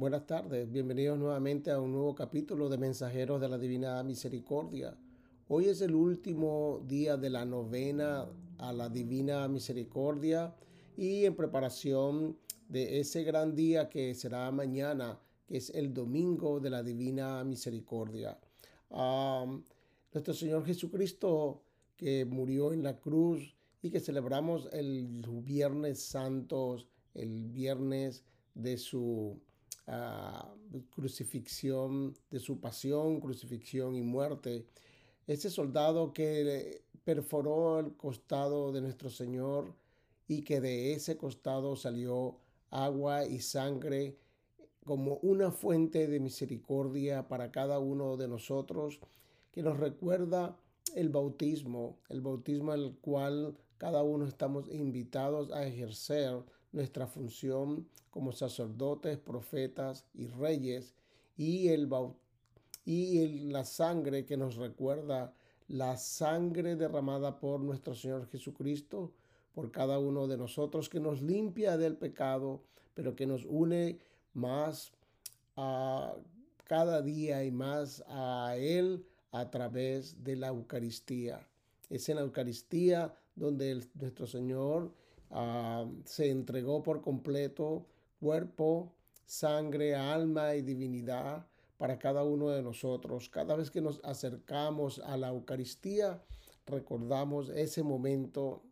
Buenas tardes, bienvenidos nuevamente a un nuevo capítulo de Mensajeros de la Divina Misericordia. Hoy es el último día de la novena a la Divina Misericordia y en preparación de ese gran día que será mañana, que es el domingo de la Divina Misericordia. nuestro Señor Jesucristo que murió en la cruz y que celebramos el Viernes Santo, el viernes de su crucifixión, de su pasión, crucifixión y muerte. Ese soldado que perforó el costado de nuestro Señor y que de ese costado salió agua y sangre como una fuente de misericordia para cada uno de nosotros, que nos recuerda el bautismo, el bautismo al cual cada uno estamos invitados a ejercer nuestra función como sacerdotes, profetas y reyes y, el, y la sangre que nos recuerda la sangre derramada por nuestro Señor Jesucristo, por cada uno de nosotros, que nos limpia del pecado, pero que nos une más a cada día y más a Él a través de la Eucaristía. Es en la Eucaristía donde nuestro Señor Ah, se entregó por completo cuerpo, sangre, alma y divinidad para cada uno de nosotros. Cada vez que nos acercamos a la Eucaristía, recordamos ese momento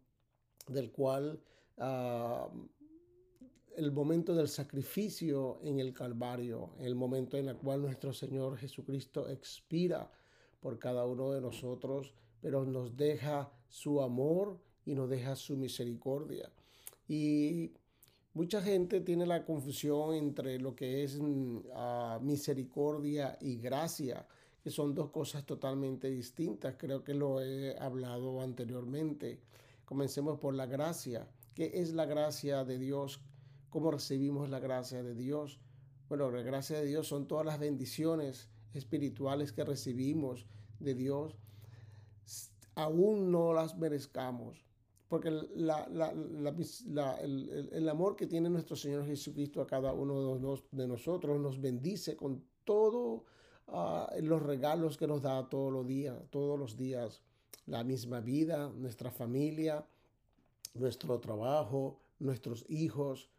del cual ah, el momento del sacrificio en el Calvario, el momento en el cual nuestro Señor Jesucristo expira por cada uno de nosotros, pero nos deja su amor y nos deja su misericordia. Y mucha gente tiene la confusión entre lo que es mm, ah, misericordia y gracia, que son dos cosas totalmente distintas. Creo que lo he hablado anteriormente. Comencemos por la gracia. ¿Qué es la gracia de Dios? ¿Cómo recibimos la gracia de Dios? Bueno, la gracia de Dios son todas las bendiciones espirituales que recibimos de Dios, aún no las merezcamos porque el, amor que tiene nuestro Señor Jesucristo a cada uno de, nosotros nos bendice con todos ah, los regalos que nos da todos los días, todos los días, la misma vida, nuestra familia, nuestro trabajo, nuestros hijos,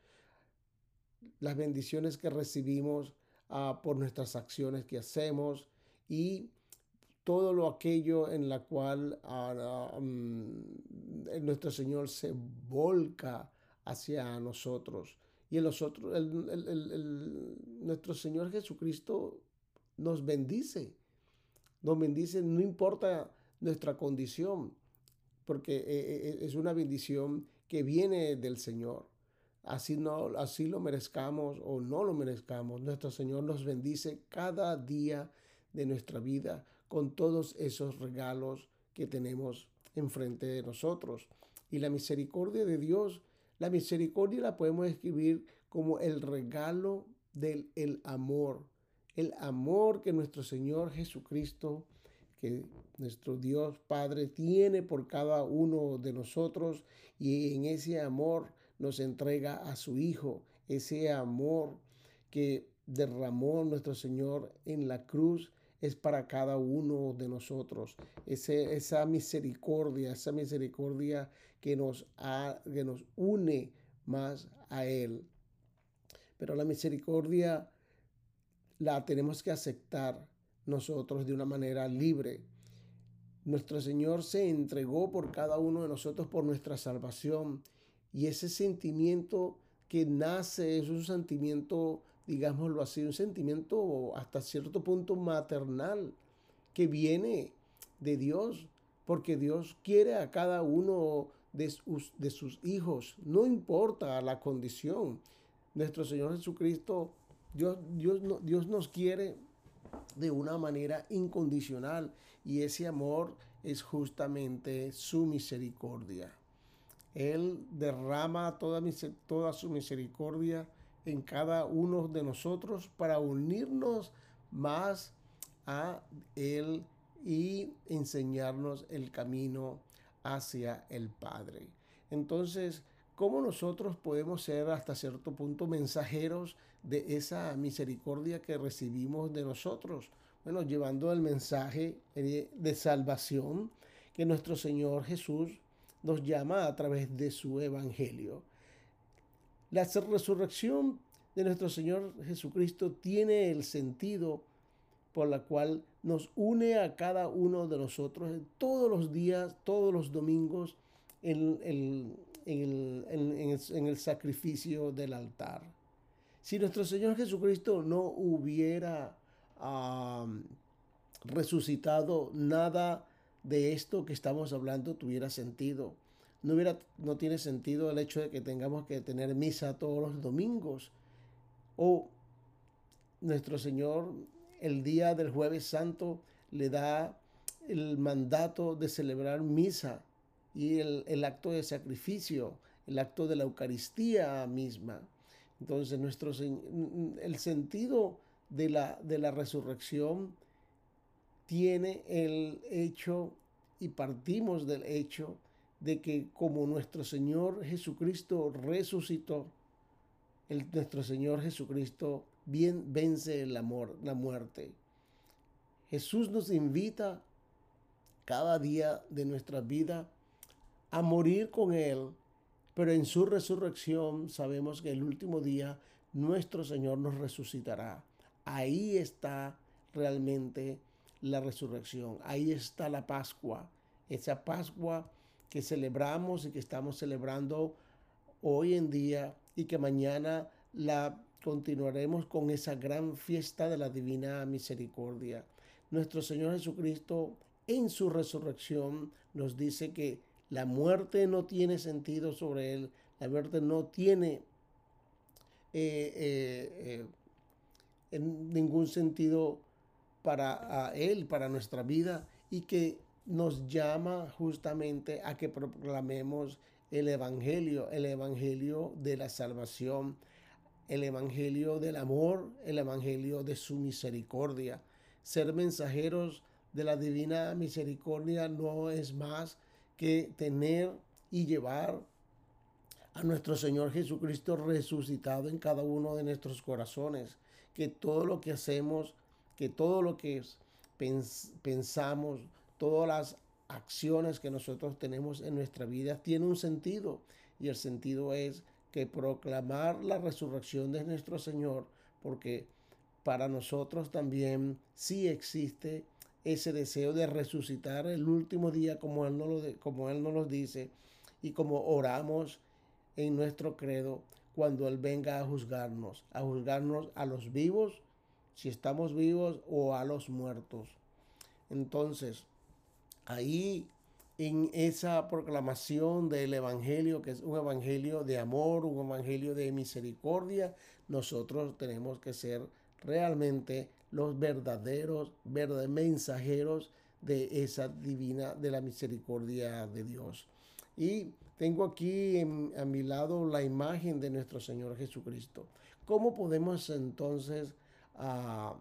las bendiciones que recibimos ah, por nuestras acciones que hacemos y todo lo aquello en la cual mm, nuestro Señor se volca hacia nosotros. Y en nosotros, nuestro Señor Jesucristo nos bendice. Nos bendice, no importa nuestra condición, porque eh, eh, es una bendición que viene del Señor. Así, no, así lo merezcamos o no lo merezcamos. Nuestro Señor nos bendice cada día de nuestra vida con todos esos regalos que tenemos enfrente de nosotros. Y la misericordia de Dios, la misericordia la podemos escribir como el regalo del el amor, el amor que nuestro Señor Jesucristo, que nuestro Dios Padre tiene por cada uno de nosotros y en ese amor nos entrega a su Hijo, ese amor que derramó nuestro Señor en la cruz es para cada uno de nosotros. esa misericordia, esa misericordia que nos, que nos une más a Él. Pero la misericordia la tenemos que aceptar nosotros de una manera libre. Nuestro Señor se entregó por cada uno de nosotros por nuestra salvación y ese sentimiento que nace es un sentimiento digámoslo así, un sentimiento hasta cierto punto maternal que viene de Dios, porque Dios quiere a cada uno de sus, hijos, no importa la condición. Nuestro Señor Jesucristo, Dios, Dios, Dios nos quiere de una manera incondicional y ese amor es justamente su misericordia. Él derrama toda su misericordia en cada uno de nosotros para unirnos más a Él y enseñarnos el camino hacia el Padre. Entonces, ¿cómo nosotros podemos ser hasta cierto punto mensajeros de esa misericordia que recibimos de nosotros. Bueno, llevando el mensaje de salvación que nuestro Señor Jesús nos llama a través de su evangelio. La resurrección de nuestro Señor Jesucristo tiene el sentido por la cual nos une a cada uno de nosotros todos los días, todos los domingos, en el, en el, sacrificio del altar. Si nuestro Señor Jesucristo no hubiera resucitado, nada de esto que estamos hablando tuviera sentido. No, hubiera, no tiene sentido el hecho de que tengamos que tener misa todos los domingos. O nuestro Señor el día del jueves santo le da el mandato de celebrar misa y el, acto de sacrificio, el acto de la Eucaristía misma. Entonces, nuestro, el sentido de la, de la resurrección tiene el hecho y partimos del hecho de que como nuestro Señor Jesucristo resucitó, el, nuestro Señor Jesucristo bien vence el amor, la muerte. Jesús nos invita cada día de nuestra vida a morir con Él, pero en su resurrección sabemos que el último día nuestro Señor nos resucitará. Ahí está realmente la resurrección, ahí está la Pascua, esa Pascua que celebramos y que estamos celebrando hoy en día y que mañana la continuaremos con esa gran fiesta de la divina misericordia. Nuestro Señor Jesucristo en su resurrección nos dice que la muerte no tiene sentido sobre él, la muerte no tiene eh, eh, eh, ningún sentido para él, para nuestra vida, y que nos llama justamente a que proclamemos el Evangelio, el Evangelio de la salvación, el Evangelio del amor, el Evangelio de su misericordia. Ser mensajeros de la divina misericordia no es más que tener y llevar a nuestro Señor Jesucristo resucitado en cada uno de nuestros corazones. Que todo lo que hacemos, que todo lo que pensamos, todas las acciones que nosotros tenemos en nuestra vida tiene un sentido. Y el sentido es que proclamar la resurrección de nuestro Señor, porque para nosotros también sí existe ese deseo de resucitar el último día como Él, no lo, como él nos dice y como oramos en nuestro credo cuando Él venga a juzgarnos, a juzgarnos a los vivos, si estamos vivos, o a los muertos. Entonces, ahí en esa proclamación del Evangelio, que es un Evangelio de amor, un Evangelio de misericordia, nosotros tenemos que ser realmente los verdaderos, verdaderos mensajeros de esa divina, de la misericordia de Dios. Y tengo aquí a mi lado la imagen de nuestro Señor Jesucristo. ¿Cómo podemos entonces ah,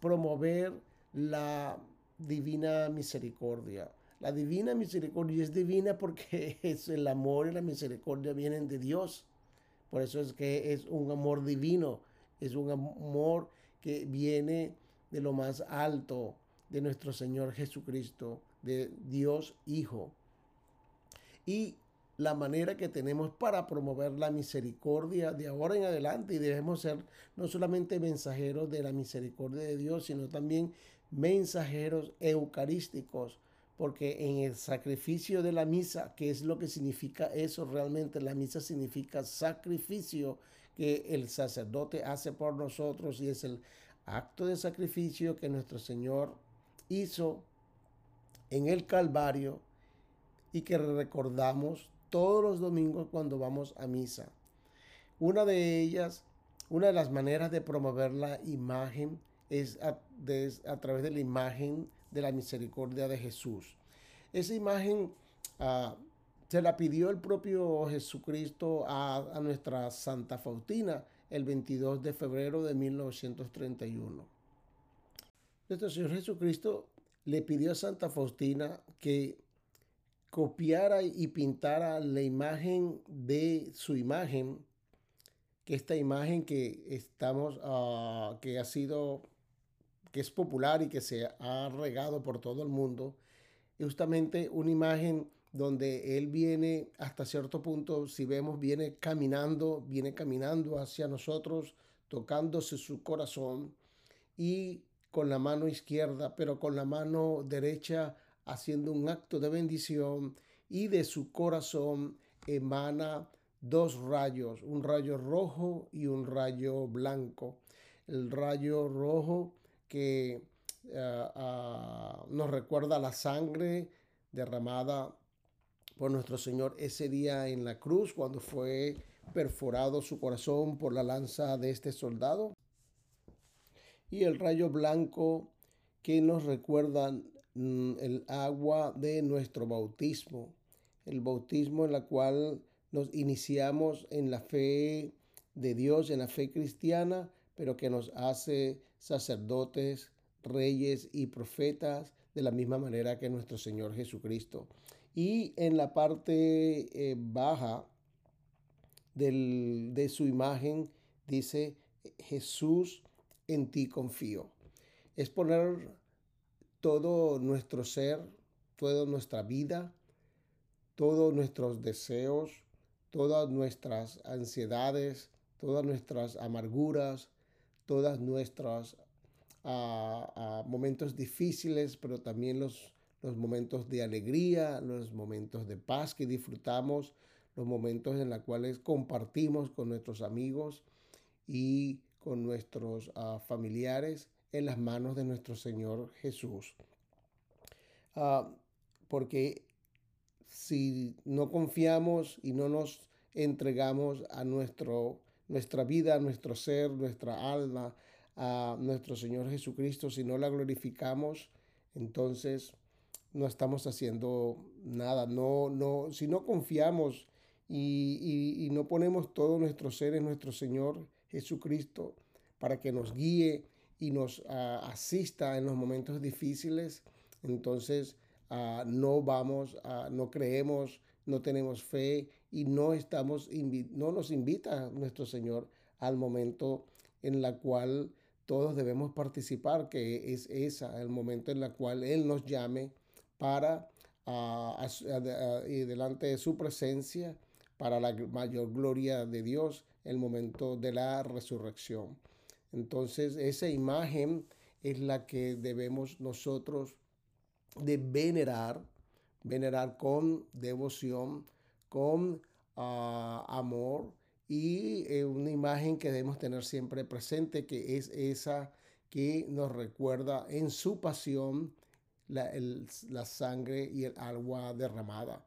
promover la divina misericordia? La divina misericordia es divina porque es el amor y la misericordia vienen de Dios. Por eso es que es un amor divino, es un amor que viene de lo más alto de nuestro Señor Jesucristo, de Dios Hijo. Y la manera que tenemos para promover la misericordia de ahora en adelante y debemos ser no solamente mensajeros de la misericordia de Dios, sino también mensajeros eucarísticos porque en el sacrificio de la misa, ¿qué es lo que significa eso realmente? La misa significa sacrificio que el sacerdote hace por nosotros y es el acto de sacrificio que nuestro Señor hizo en el Calvario y que recordamos todos los domingos cuando vamos a misa. Una de ellas, una de las maneras de promover la imagen es a, a través de la imagen de la misericordia de Jesús. Esa imagen ah, se la pidió el propio Jesucristo a, nuestra Santa Faustina el 22 de febrero de 1931. Nuestro Señor Jesucristo le pidió a Santa Faustina que copiara y pintara la imagen de su imagen que esta imagen que estamos, uh, que ha sido, que es popular y que se ha regado por todo el mundo, justamente una imagen donde él viene hasta cierto punto, si vemos, viene caminando, viene caminando hacia nosotros, tocándose su corazón y con la mano izquierda, pero con la mano derecha haciendo un acto de bendición y de su corazón emana dos rayos, un rayo rojo y un rayo blanco. El rayo rojo que uh, uh, nos recuerda la sangre derramada por nuestro Señor ese día en la cruz cuando fue perforado su corazón por la lanza de este soldado. Y el rayo blanco que nos recuerda mm, el agua de nuestro bautismo, el bautismo en la cual nos iniciamos en la fe de Dios, en la fe cristiana, pero que nos hace sacerdotes, reyes y profetas de la misma manera que nuestro Señor Jesucristo. Y en la parte eh, baja del, de su imagen dice, Jesús, en ti confío. Es poner todo nuestro ser, toda nuestra vida, todos nuestros deseos, todas nuestras ansiedades, todas nuestras amarguras, todas nuestros ah, ah, momentos difíciles, pero también los los momentos de alegría, los momentos de paz que disfrutamos, los momentos en los cuales compartimos con nuestros amigos y con nuestros uh, familiares en las manos de nuestro Señor Jesús. Porque si no confiamos y no nos entregamos a nuestro, nuestra vida, nuestro ser, nuestra alma, a nuestro Señor Jesucristo, si no la glorificamos, entonces no estamos haciendo nada. No, no, si no confiamos y, no ponemos todo nuestro ser en nuestro Señor Jesucristo para que nos guíe y nos asista en los momentos difíciles, entonces no vamos, a no creemos, no tenemos fe y no estamos, no nos invita nuestro Señor al momento en la cual todos debemos participar, que es esa, el momento en el cual Él nos llame para uh, y delante de su presencia para la mayor gloria de Dios el momento de la resurrección. Entonces esa imagen es la que debemos nosotros de venerar, venerar con devoción, con uh, amor y eh, una imagen que debemos tener siempre presente que es esa que nos recuerda en su pasión la, la sangre y el agua derramada.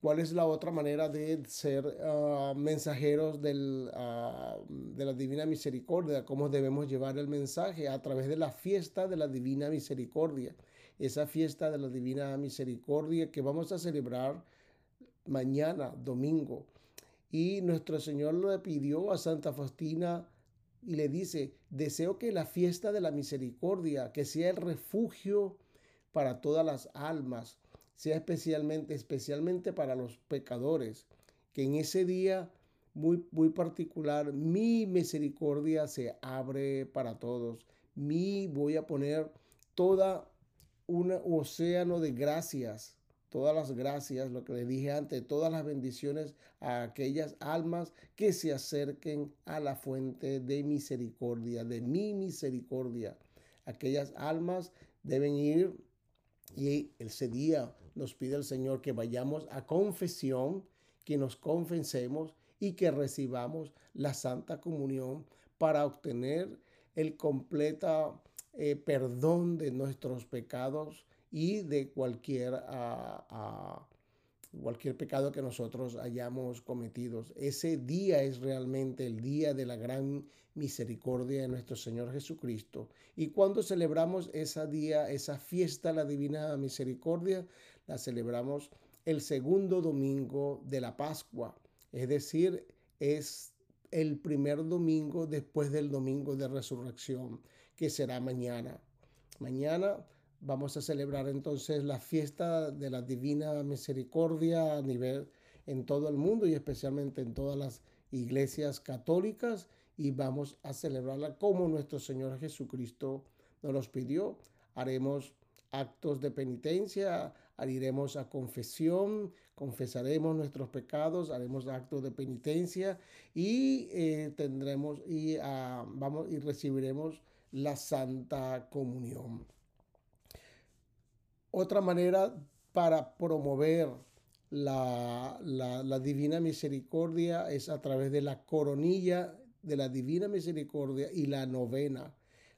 ¿Cuál es la otra manera de ser uh, mensajeros del, uh, de la Divina Misericordia? ¿Cómo debemos llevar el mensaje? A través de la fiesta de la Divina Misericordia. Esa fiesta de la Divina Misericordia que vamos a celebrar mañana, domingo. Y nuestro Señor le pidió a Santa Faustina y le dice, deseo que la fiesta de la misericordia, que sea el refugio para todas las almas, sea especialmente, especialmente para los pecadores, que en ese día muy, muy particular mi misericordia se abre para todos. Mi voy a poner toda un océano de gracias, todas las gracias, lo que les dije antes, todas las bendiciones a aquellas almas que se acerquen a la fuente de misericordia, de mi misericordia. Aquellas almas deben ir y ese día nos pide el Señor que vayamos a confesión, que nos confesemos y que recibamos la Santa Comunión para obtener el completo eh, perdón de nuestros pecados y de cualquier ah, ah, cualquier pecado que nosotros hayamos cometido. Ese día es realmente el día de la gran misericordia de nuestro Señor Jesucristo. Y cuando celebramos ese día, esa fiesta, la divina misericordia, la celebramos el segundo domingo de la Pascua. Es decir, es el primer domingo después del domingo de resurrección, que será mañana. Mañana Vamos a celebrar entonces la fiesta de la Divina Misericordia a nivel en todo el mundo y especialmente en todas las iglesias católicas y vamos a celebrarla como nuestro Señor Jesucristo nos los pidió. Haremos actos de penitencia, iremos a confesión, confesaremos nuestros pecados, haremos actos de penitencia y eh, tendremos y uh, vamos y recibiremos la Santa Comunión. Otra manera para promover la, la, divina misericordia es a través de la coronilla de la divina misericordia y la novena.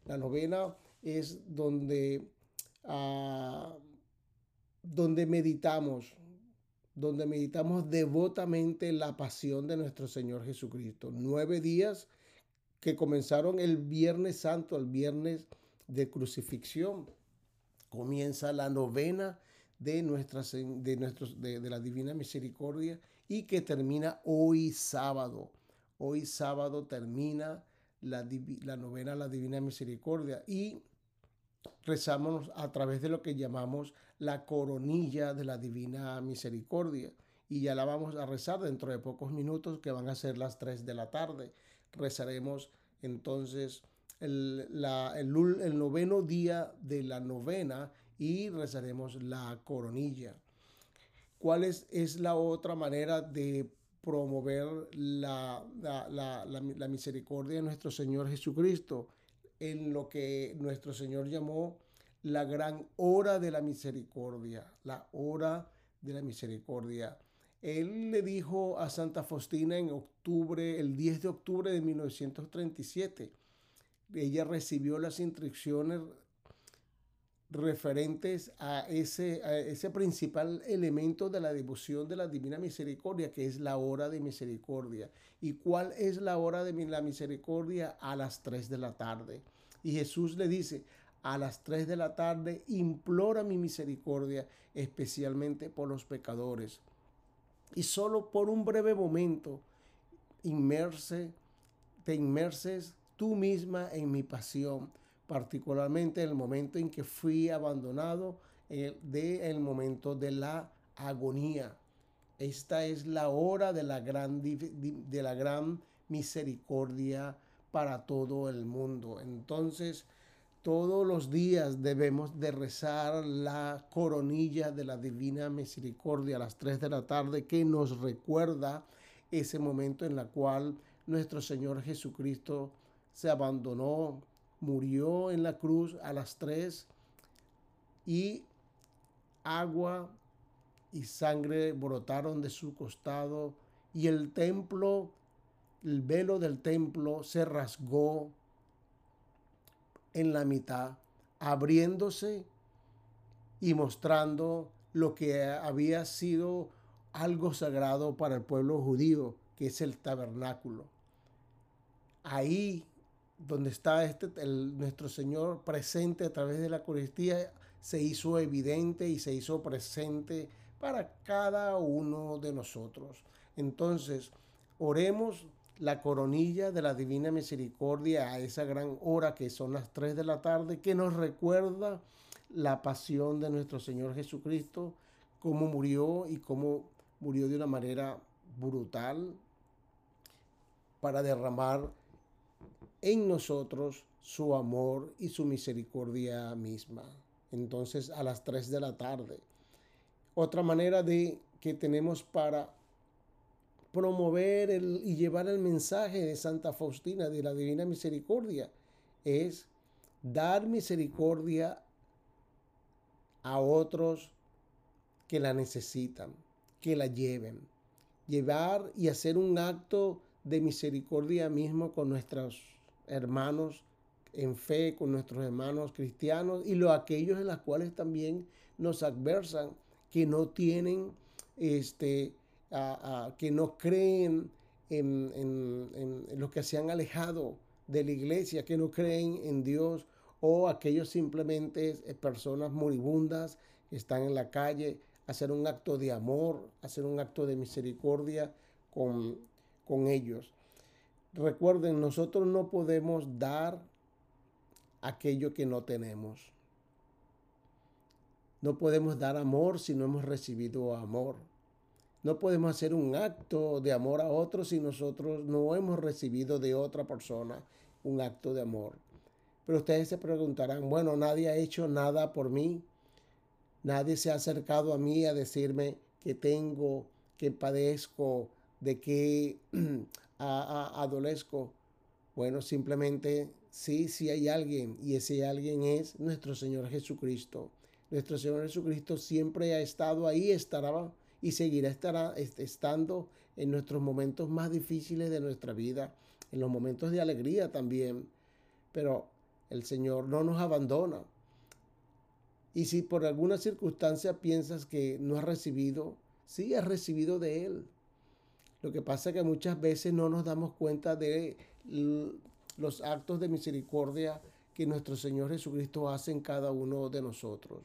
La novena es donde, uh, donde meditamos, donde meditamos devotamente la pasión de nuestro Señor Jesucristo. Nueve días que comenzaron el Viernes Santo, el viernes de crucifixión comienza la novena de, nuestras, de, nuestros, de, la Divina Misericordia y que termina hoy sábado. Hoy sábado termina la, la novena la Divina Misericordia y rezamos a través de lo que llamamos la coronilla de la Divina Misericordia. Y ya la vamos a rezar dentro de pocos minutos, que van a ser las 3 de la tarde. Rezaremos entonces el, el, noveno día de la novena y rezaremos la coronilla. ¿Cuál es, es la otra manera de promover la, la, misericordia de nuestro Señor Jesucristo? En lo que nuestro Señor llamó la gran hora de la misericordia, la hora de la misericordia. Él le dijo a Santa Faustina en octubre, el 10 de octubre de 1937, ella recibió las instrucciones referentes a ese, ese principal elemento de la devoción de la Divina Misericordia, que es la hora de misericordia. ¿Y cuál es la hora de la misericordia? A las 3 de la tarde. Y Jesús le dice, a las 3 de la tarde implora mi misericordia, especialmente por los pecadores. Y solo por un breve momento, inmerse, te inmerses tú misma en mi pasión, particularmente en el momento en que fui abandonado, el, de el momento de la agonía. Esta es la hora de la gran, de la gran misericordia para todo el mundo. Entonces, todos los días debemos de rezar la coronilla de la divina misericordia a las 3 de la tarde que nos recuerda ese momento en el cual nuestro Señor Jesucristo se abandonó, murió en la cruz a las tres y agua y sangre brotaron de su costado y el templo, el velo del templo se rasgó en la mitad, abriéndose y mostrando lo que había sido algo sagrado para el pueblo judío, que es el tabernáculo. Ahí donde está este, nuestro Señor presente a través de la Eucaristía, se hizo evidente y se hizo presente para cada uno de nosotros. Entonces, oremos la coronilla de la Divina Misericordia a esa gran hora que son las 3 de la tarde, que nos recuerda la pasión de nuestro Señor Jesucristo, cómo murió y cómo murió de una manera brutal para derramar en nosotros su amor y su misericordia misma. Entonces a las 3 de la tarde. Otra manera de que tenemos para promover y llevar el mensaje de Santa Faustina de la Divina Misericordia es dar misericordia a otros que la necesitan, que la lleven. Llevar y hacer un acto de misericordia mismo con nuestros hermanos en fe, con nuestros hermanos cristianos y los aquellos en los cuales también nos adversan, que no tienen, este, que no creen en, en, los que se han alejado de la iglesia, que no creen en Dios, o aquellos simplemente personas moribundas que están en la calle, hacer un acto de amor, hacer un acto de misericordia con, con ellos. Recuerden, nosotros no podemos dar aquello que no tenemos. No podemos dar amor si no hemos recibido amor. No podemos hacer un acto de amor a otro si nosotros no hemos recibido de otra persona un acto de amor. Pero ustedes se preguntarán, bueno, nadie ha hecho nada por mí. Nadie se ha acercado a mí a decirme que tengo, que padezco, de que adolezco. Bueno, simplemente sí, sí hay alguien y ese alguien es nuestro Señor Jesucristo. Nuestro Señor Jesucristo siempre ha estado ahí, estará y seguirá estará, estando en nuestros momentos más difíciles de nuestra vida, en los momentos de alegría también. Pero el Señor no nos abandona. Y si por alguna circunstancia piensas que no has recibido, sí has recibido de Él. Lo que pasa es que muchas veces no nos damos cuenta de los actos de misericordia que nuestro Señor Jesucristo hace en cada uno de nosotros.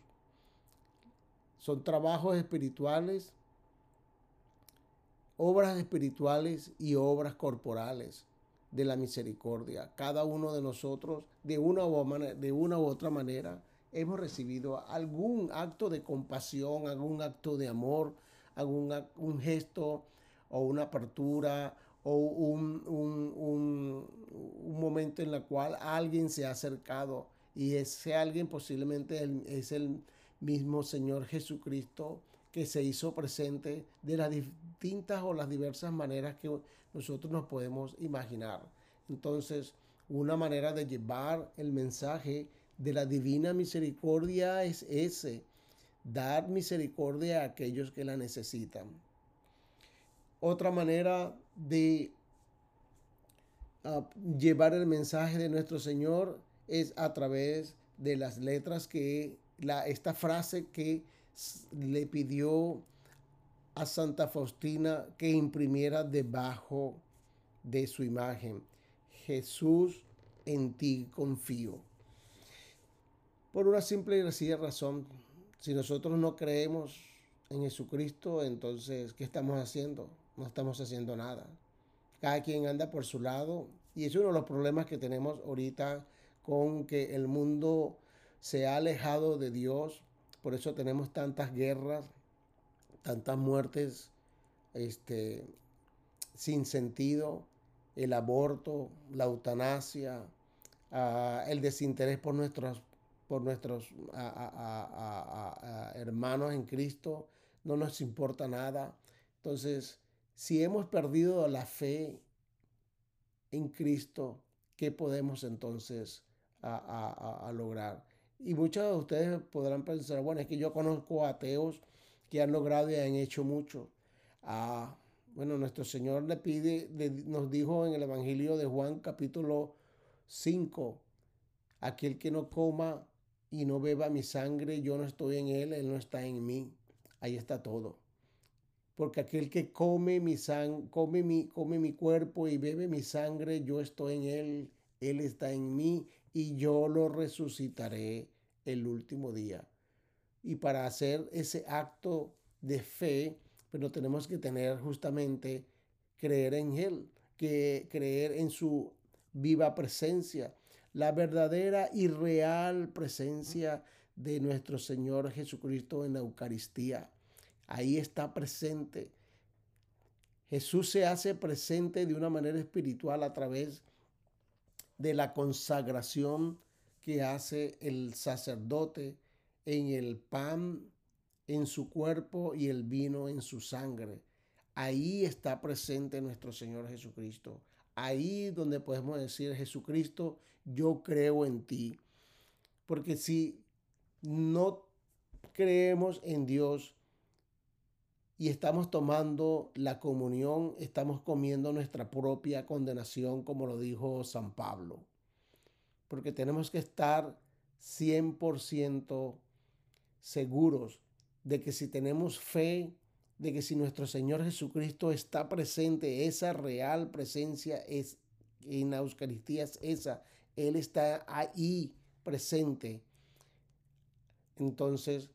Son trabajos espirituales, obras espirituales y obras corporales de la misericordia. Cada uno de nosotros, de una u, de otra manera, hemos recibido algún acto de compasión, algún acto de amor, algún un gesto o una apertura o un, un, momento en el cual alguien se ha acercado y ese alguien posiblemente es el mismo Señor Jesucristo que se hizo presente de las distintas o las diversas maneras que nosotros nos podemos imaginar. Entonces, una manera de llevar el mensaje de la divina misericordia es ese, dar misericordia a aquellos que la necesitan. Otra manera de ah, llevar el mensaje de nuestro Señor es a través de las letras que la, esta frase que le pidió a Santa Faustina que imprimiera debajo de su imagen. Jesús, en ti confío. Por una simple y sencilla razón, si nosotros no creemos en Jesucristo, entonces, ¿qué estamos haciendo? No estamos haciendo nada. Cada quien anda por su lado y es uno de los problemas que tenemos ahorita con que el mundo se ha alejado de Dios. Por eso tenemos tantas guerras, tantas muertes este, sin sentido, el aborto, la eutanasia, el desinterés por nuestros, por nuestros hermanos en Cristo, no nos importa nada. Entonces, si hemos perdido la fe en Cristo, ¿qué podemos entonces lograr? Y muchos de ustedes podrán pensar, bueno, es que yo conozco ateos que han logrado y han hecho mucho. Ah, bueno, nuestro Señor le pide, nos dijo en el Evangelio de Juan capítulo 5, aquel que no coma y no beba mi sangre, yo no estoy en él, él no está en mí. Ahí está todo. Porque aquel que come mi sang come mi, come mi cuerpo y bebe mi sangre, yo estoy en él, él está en mí y yo lo resucitaré el último día. Y para hacer ese acto de fe, pero tenemos que tener justamente creer en Él, que creer en su viva presencia, la verdadera y real presencia de nuestro Señor Jesucristo en la Eucaristía. Ahí está presente. Jesús se hace presente de una manera espiritual a través de la consagración que hace el sacerdote en el pan en su cuerpo y el vino en su sangre. Ahí está presente nuestro Señor Jesucristo. Ahí donde podemos decir, Jesucristo, yo creo en ti. Porque si no creemos en Dios y estamos tomando la comunión, estamos comiendo nuestra propia condenación, como lo dijo San Pablo. Porque tenemos que estar 100% seguros de que si tenemos fe, de que si nuestro Señor Jesucristo está presente, esa real presencia es en la Eucaristía es esa, Él está ahí presente. Entonces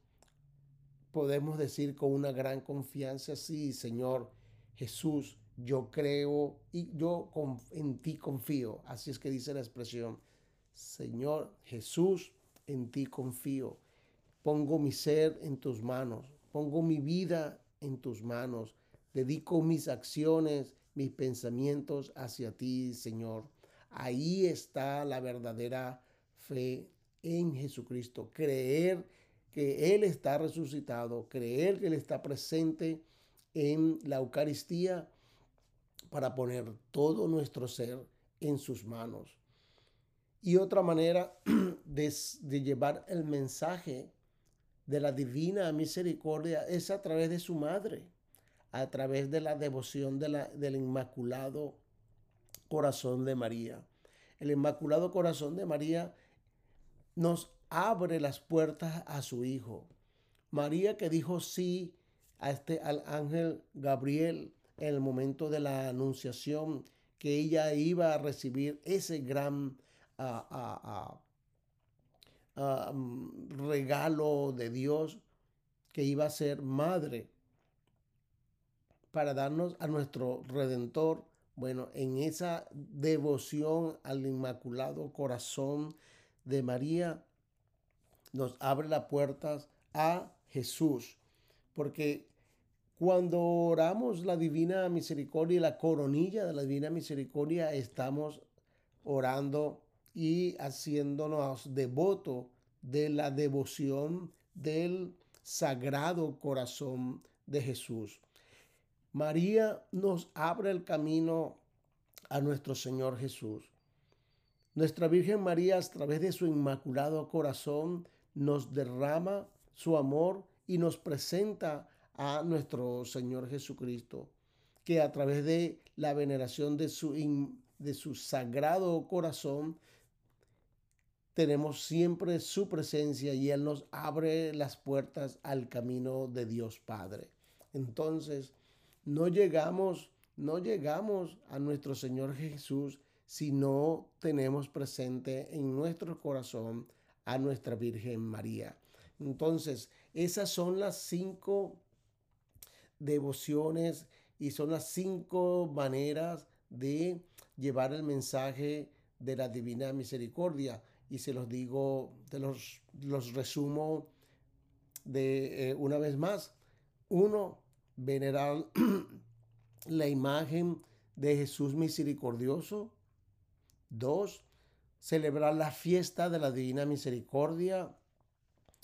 podemos decir con una gran confianza, sí, Señor Jesús, yo creo y yo en ti confío. Así es que dice la expresión, Señor Jesús, en ti confío. Pongo mi ser en tus manos, pongo mi vida en tus manos. dedico mis acciones, mis pensamientos hacia ti, Señor. Ahí está la verdadera fe en Jesucristo. Creer que Él está resucitado, creer que Él está presente en la Eucaristía para poner todo nuestro ser en sus manos. Y otra manera de, llevar el mensaje de la divina misericordia es a través de su madre, a través de la devoción del Inmaculado Corazón de María. El Inmaculado Corazón de María nos abre las puertas a su Hijo. María que dijo sí a este, al ángel Gabriel en el momento de la anunciación, que ella iba a recibir ese gran mm, regalo de Dios, que iba a ser madre para darnos a nuestro Redentor. Bueno, en esa devoción al Inmaculado Corazón de María, nos abre las puertas a Jesús. Porque cuando oramos la divina misericordia y la coronilla de la divina misericordia, estamos orando y haciéndonos devoto de la devoción del sagrado corazón de Jesús. María nos abre el camino a nuestro Señor Jesús. Nuestra Virgen María, a través de su inmaculado corazón, nos derrama su amor y nos presenta a nuestro Señor Jesucristo, que a través de la veneración de su, de su sagrado corazón, tenemos siempre su presencia y Él nos abre las puertas al camino de Dios Padre. Entonces, no llegamos, no llegamos a nuestro Señor Jesús si no tenemos presente en nuestro corazón a nuestra Virgen María. Entonces, esas son las cinco devociones y son las cinco maneras de llevar el mensaje de la divina misericordia. Y se los digo, te los, los resumo de eh, una vez más. Uno, venerar la imagen de Jesús misericordioso. Dos, celebrar la fiesta de la Divina Misericordia,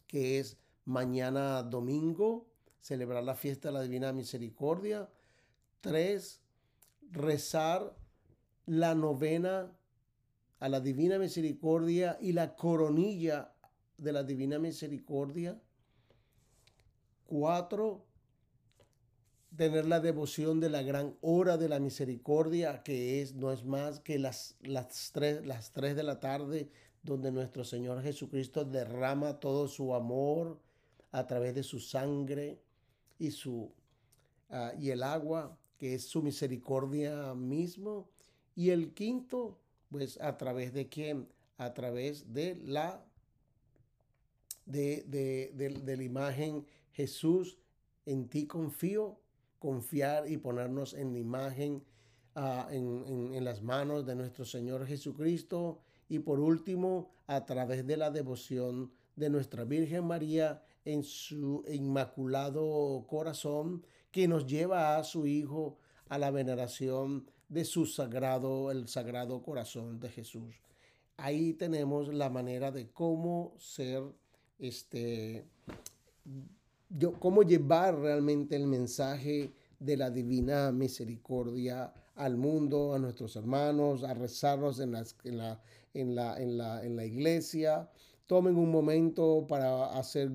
que es mañana domingo, celebrar la fiesta de la Divina Misericordia. Tres, rezar la novena a la Divina Misericordia y la coronilla de la Divina Misericordia. Cuatro, tener la devoción de la gran hora de la misericordia, que es, no es más que las, las, tres, las tres de la tarde, donde nuestro Señor Jesucristo derrama todo su amor a través de su sangre y, su, uh, y el agua, que es su misericordia mismo. Y el quinto, pues a través de quién? A través de la, de, de, la imagen Jesús, en ti confío, confiar y ponernos en la imagen, uh, en, en, en, las manos de nuestro Señor Jesucristo. Y por último, a través de la devoción de nuestra Virgen María en su inmaculado corazón, que nos lleva a su Hijo a la veneración de su sagrado, el sagrado corazón de Jesús. Ahí tenemos la manera de cómo ser este yo, cómo llevar realmente el mensaje de la divina misericordia al mundo, a nuestros hermanos, a rezarlos en, las, en, la, en, la, en, la, en la iglesia. Tomen un momento para hacer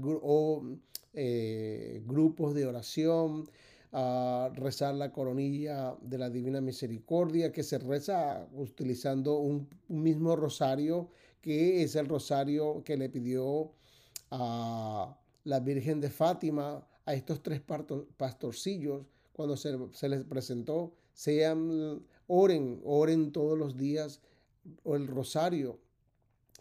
eh, grupos de oración, a rezar la coronilla de la Divina Misericordia, que se reza utilizando un, mismo rosario, que es el rosario que le pidió a la Virgen de Fátima a estos tres pastorcillos cuando se, se, les presentó, sean, oren, oren todos los días el rosario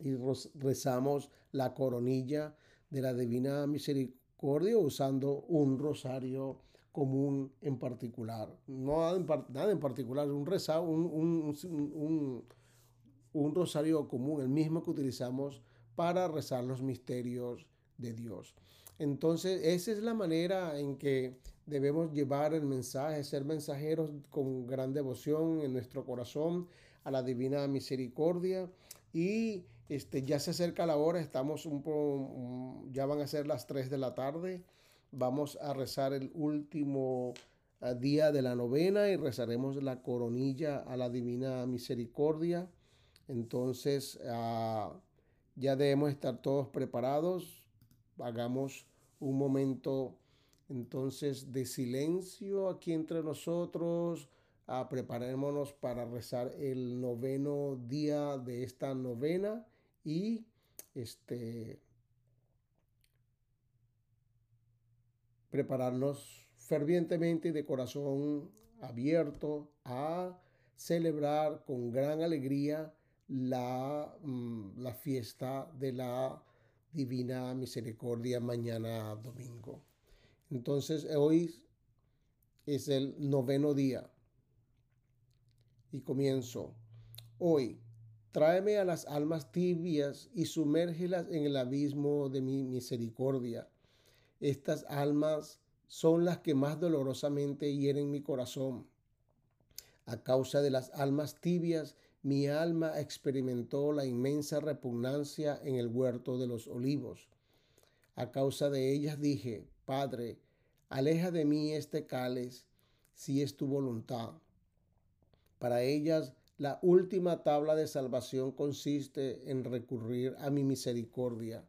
y rezamos la coronilla de la Divina Misericordia usando un rosario común en particular. No nada en, particular, un, reza, un, un, un, rosario común, el mismo que utilizamos para rezar los misterios de Dios. Entonces, esa es la manera en que debemos llevar el mensaje, ser mensajeros con gran devoción en nuestro corazón a la divina misericordia y este, ya se acerca la hora, estamos un ya van a ser las 3 de la tarde, vamos a rezar el último ah, día de la novena y rezaremos la coronilla a la divina misericordia. Entonces, uh, ya debemos estar todos preparados. Hagamos un momento entonces de silencio aquí entre nosotros. Uh, preparémonos para rezar el noveno día de esta novena y este prepararnos fervientemente y de corazón abierto a celebrar con gran alegría la, mm, la fiesta de la Divina Misericordia mañana domingo. Entonces hoy es el noveno día y comienzo. Hoy, tráeme a las almas tibias y sumérgelas en el abismo de mi misericordia. Estas almas son las que más dolorosamente hieren mi corazón. A causa de las almas tibias mi alma experimentó la inmensa repugnancia en el huerto de los olivos. A causa de ellas dije, Padre, aleja de mí este cáliz, si es tu voluntad. Para ellas, la última tabla de salvación consiste en recurrir a mi misericordia.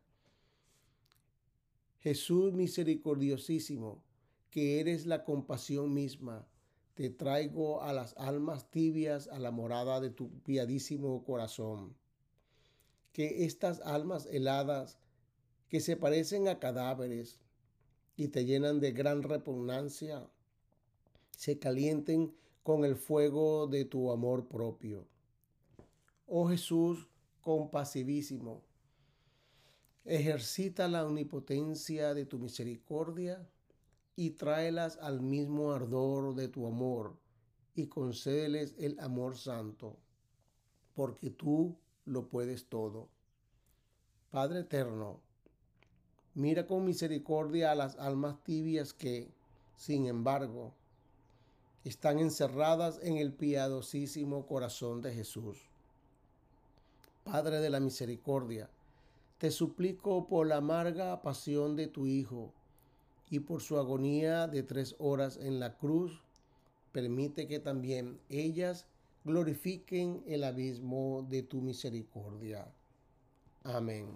Jesús misericordiosísimo, que eres la compasión misma, te traigo a las almas tibias a la morada de tu piadísimo corazón. Que estas almas heladas, que se parecen a cadáveres y te llenan de gran repugnancia, se calienten con el fuego de tu amor propio. Oh Jesús compasivísimo, ejercita la omnipotencia de tu misericordia y tráelas al mismo ardor de tu amor y concédeles el amor santo, porque tú lo puedes todo. Padre eterno, mira con misericordia a las almas tibias que, sin embargo, están encerradas en el piadosísimo corazón de Jesús. Padre de la misericordia, te suplico por la amarga pasión de tu Hijo, y por su agonía de tres horas en la cruz, permite que también ellas glorifiquen el abismo de tu misericordia. Amén.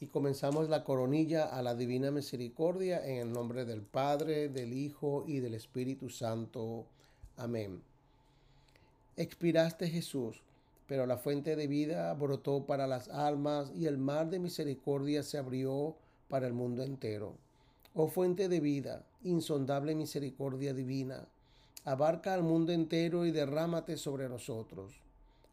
Y comenzamos la coronilla a la divina misericordia en el nombre del Padre, del Hijo y del Espíritu Santo. Amén. Expiraste Jesús pero la fuente de vida brotó para las almas y el mar de misericordia se abrió para el mundo entero. Oh fuente de vida, insondable misericordia divina, abarca al mundo entero y derrámate sobre nosotros.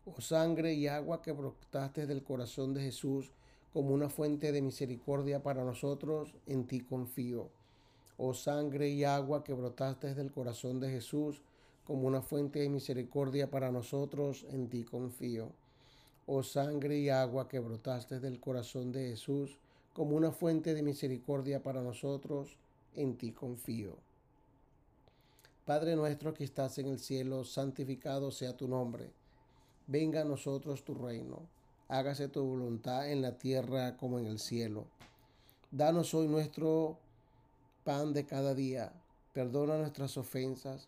Oh sangre y agua que brotaste del corazón de Jesús como una fuente de misericordia para nosotros, en ti confío. Oh sangre y agua que brotaste del corazón de Jesús, como una fuente de misericordia para nosotros, en ti confío. Oh sangre y agua que brotaste del corazón de Jesús, como una fuente de misericordia para nosotros, en ti confío. Padre nuestro que estás en el cielo, santificado sea tu nombre. Venga a nosotros tu reino. Hágase tu voluntad en la tierra como en el cielo. Danos hoy nuestro pan de cada día. Perdona nuestras ofensas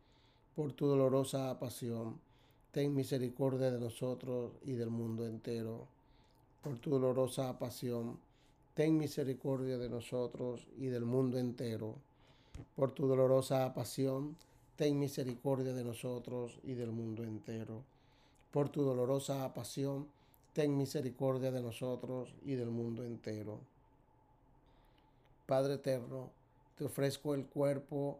por tu dolorosa pasión, ten misericordia de nosotros y del mundo entero. Por tu dolorosa pasión, ten misericordia de nosotros y del mundo entero. Por tu dolorosa pasión, ten misericordia de nosotros y del mundo entero. Por tu dolorosa pasión, ten misericordia de nosotros y del mundo entero. Padre eterno, te ofrezco el cuerpo,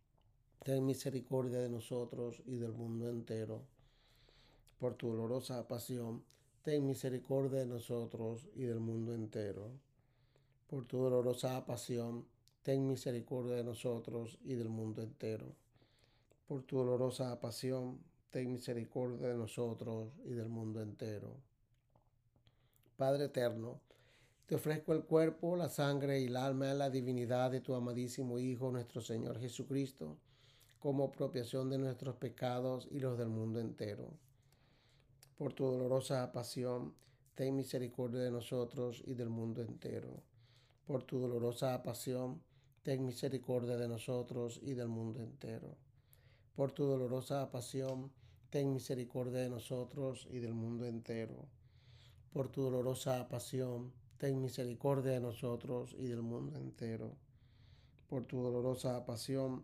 ten misericordia de nosotros y del mundo entero. Por tu dolorosa pasión, ten misericordia de nosotros y del mundo entero. por tu dolorosa pasión, ten misericordia de nosotros y del mundo entero. Por tu dolorosa pasión, ten misericordia de nosotros y del mundo entero. Padre eterno, te ofrezco el cuerpo, la sangre y el alma y la divinidad de tu amadísimo Hijo, nuestro Señor Jesucristo, como apropiación de nuestros pecados y los del mundo entero. Por tu dolorosa pasión, ten misericordia de nosotros y del mundo entero por tu dolorosa pasión, ten misericordia de nosotros y del mundo entero. Por tu dolorosa pasión, ten misericordia de nosotros y del mundo entero. Por tu dolorosa pasión, ten misericordia de nosotros y del mundo entero. Por tu dolorosa pasión,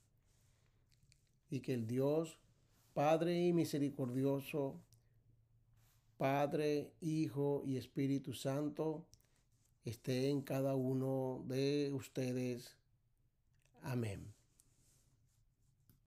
Y que el Dios, Padre y misericordioso, Padre, Hijo y Espíritu Santo, esté en cada uno de ustedes. Amén.